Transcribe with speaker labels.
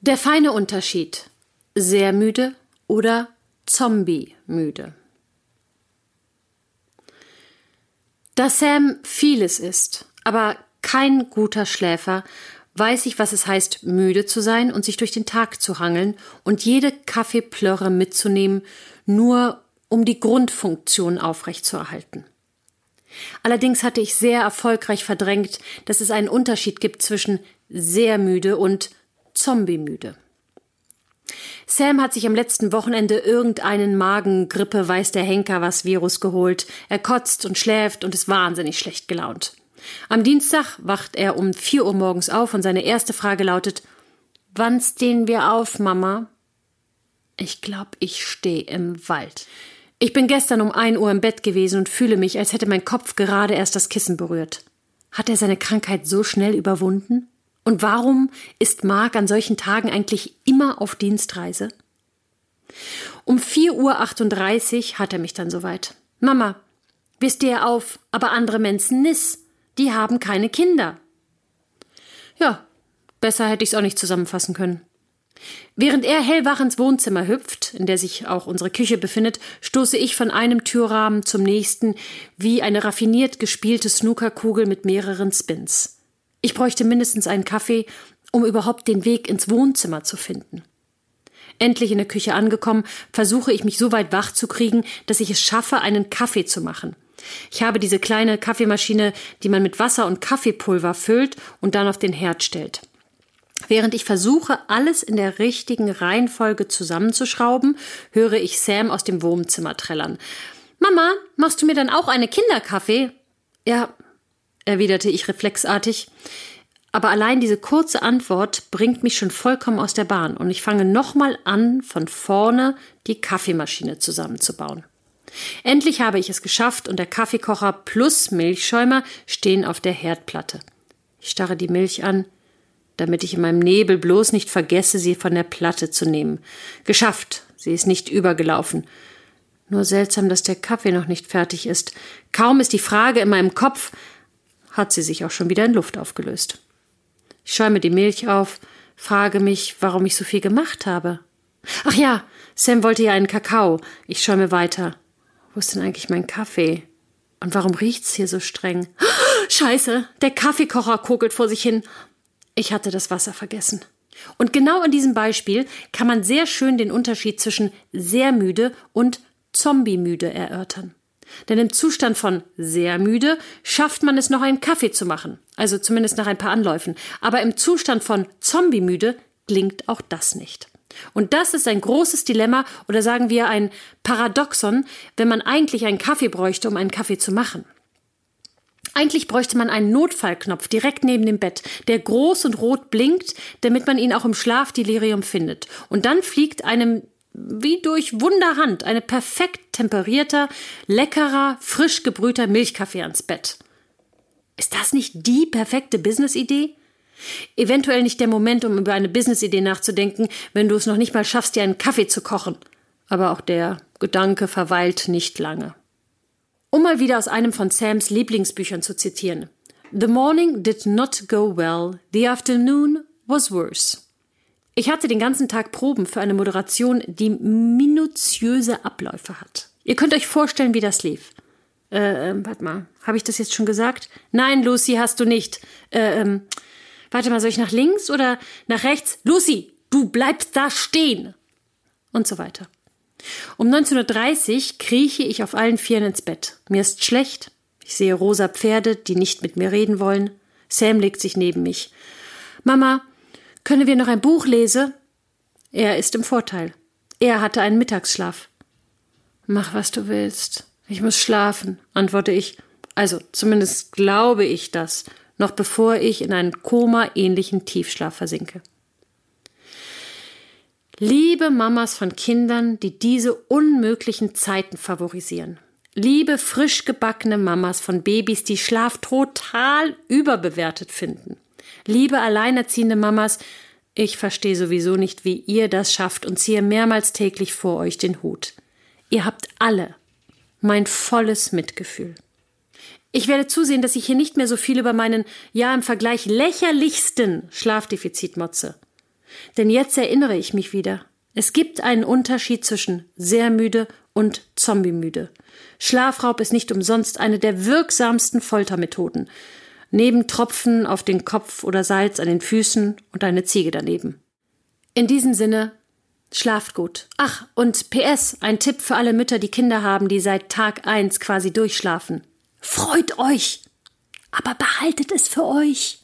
Speaker 1: Der feine Unterschied. Sehr müde oder Zombie müde. Da Sam vieles ist, aber kein guter Schläfer, weiß ich, was es heißt, müde zu sein und sich durch den Tag zu hangeln und jede Kaffeeplörre mitzunehmen, nur um die Grundfunktion aufrechtzuerhalten. Allerdings hatte ich sehr erfolgreich verdrängt, dass es einen Unterschied gibt zwischen sehr müde und zombie-müde. Sam hat sich am letzten Wochenende irgendeinen Magengrippe weiß der Henker was Virus geholt. Er kotzt und schläft und ist wahnsinnig schlecht gelaunt. Am Dienstag wacht er um vier Uhr morgens auf und seine erste Frage lautet Wann stehen wir auf, Mama? Ich glaub, ich steh im Wald. Ich bin gestern um ein Uhr im Bett gewesen und fühle mich, als hätte mein Kopf gerade erst das Kissen berührt. Hat er seine Krankheit so schnell überwunden? Und warum ist Mark an solchen Tagen eigentlich immer auf Dienstreise? Um 4.38 Uhr hat er mich dann soweit. Mama, wir stehen auf, aber andere Menschen nis. Die haben keine Kinder. Ja, besser hätte ich's auch nicht zusammenfassen können. Während er hellwach ins Wohnzimmer hüpft, in der sich auch unsere Küche befindet, stoße ich von einem Türrahmen zum nächsten wie eine raffiniert gespielte Snookerkugel mit mehreren Spins. Ich bräuchte mindestens einen Kaffee, um überhaupt den Weg ins Wohnzimmer zu finden. Endlich in der Küche angekommen, versuche ich mich so weit wach zu kriegen, dass ich es schaffe, einen Kaffee zu machen. Ich habe diese kleine Kaffeemaschine, die man mit Wasser und Kaffeepulver füllt und dann auf den Herd stellt. Während ich versuche, alles in der richtigen Reihenfolge zusammenzuschrauben, höre ich Sam aus dem Wohnzimmer trällern. Mama, machst du mir dann auch eine Kinderkaffee? Ja, erwiderte ich reflexartig. Aber allein diese kurze Antwort bringt mich schon vollkommen aus der Bahn und ich fange nochmal an, von vorne die Kaffeemaschine zusammenzubauen. Endlich habe ich es geschafft und der Kaffeekocher plus Milchschäumer stehen auf der Herdplatte. Ich starre die Milch an, damit ich in meinem Nebel bloß nicht vergesse, sie von der Platte zu nehmen. Geschafft, sie ist nicht übergelaufen. Nur seltsam, dass der Kaffee noch nicht fertig ist. Kaum ist die Frage in meinem Kopf, hat sie sich auch schon wieder in Luft aufgelöst. Ich schäume die Milch auf, frage mich, warum ich so viel gemacht habe. Ach ja, Sam wollte ja einen Kakao. Ich schäume weiter. Wo ist denn eigentlich mein Kaffee? Und warum riecht's hier so streng? Scheiße, der Kaffeekocher kokelt vor sich hin. Ich hatte das Wasser vergessen. Und genau in diesem Beispiel kann man sehr schön den Unterschied zwischen sehr müde und zombie-müde erörtern. Denn im Zustand von sehr müde schafft man es noch einen Kaffee zu machen, also zumindest nach ein paar Anläufen. Aber im Zustand von Zombie-müde klingt auch das nicht. Und das ist ein großes Dilemma oder sagen wir ein Paradoxon, wenn man eigentlich einen Kaffee bräuchte, um einen Kaffee zu machen. Eigentlich bräuchte man einen Notfallknopf direkt neben dem Bett, der groß und rot blinkt, damit man ihn auch im Schlafdelirium findet. Und dann fliegt einem wie durch Wunderhand eine perfekt temperierter, leckerer, frisch gebrühter Milchkaffee ans Bett. Ist das nicht die perfekte Businessidee? Eventuell nicht der Moment, um über eine Businessidee nachzudenken, wenn du es noch nicht mal schaffst, dir einen Kaffee zu kochen. Aber auch der Gedanke verweilt nicht lange. Um mal wieder aus einem von Sams Lieblingsbüchern zu zitieren. The morning did not go well, the afternoon was worse. Ich hatte den ganzen Tag Proben für eine Moderation, die minutiöse Abläufe hat. Ihr könnt euch vorstellen, wie das lief. Äh, ähm, warte mal, habe ich das jetzt schon gesagt? Nein, Lucy, hast du nicht. Äh, ähm, warte mal, soll ich nach links oder nach rechts? Lucy, du bleibst da stehen. Und so weiter. Um 19.30 Uhr krieche ich auf allen Vieren ins Bett. Mir ist schlecht. Ich sehe rosa Pferde, die nicht mit mir reden wollen. Sam legt sich neben mich. Mama, können wir noch ein Buch lesen? Er ist im Vorteil. Er hatte einen Mittagsschlaf. Mach, was du willst. Ich muss schlafen, antworte ich. Also, zumindest glaube ich das, noch bevor ich in einen Koma-ähnlichen Tiefschlaf versinke. Liebe Mamas von Kindern, die diese unmöglichen Zeiten favorisieren. Liebe frisch gebackene Mamas von Babys, die Schlaf total überbewertet finden. Liebe alleinerziehende Mamas, ich verstehe sowieso nicht, wie ihr das schafft und ziehe mehrmals täglich vor euch den Hut. Ihr habt alle mein volles Mitgefühl. Ich werde zusehen, dass ich hier nicht mehr so viel über meinen, ja im Vergleich lächerlichsten Schlafdefizit motze. Denn jetzt erinnere ich mich wieder. Es gibt einen Unterschied zwischen sehr müde und zombiemüde. Schlafraub ist nicht umsonst eine der wirksamsten Foltermethoden. Neben Tropfen auf den Kopf oder Salz an den Füßen und eine Ziege daneben. In diesem Sinne, schlaft gut. Ach, und PS, ein Tipp für alle Mütter, die Kinder haben, die seit Tag eins quasi durchschlafen. Freut euch! Aber behaltet es für euch.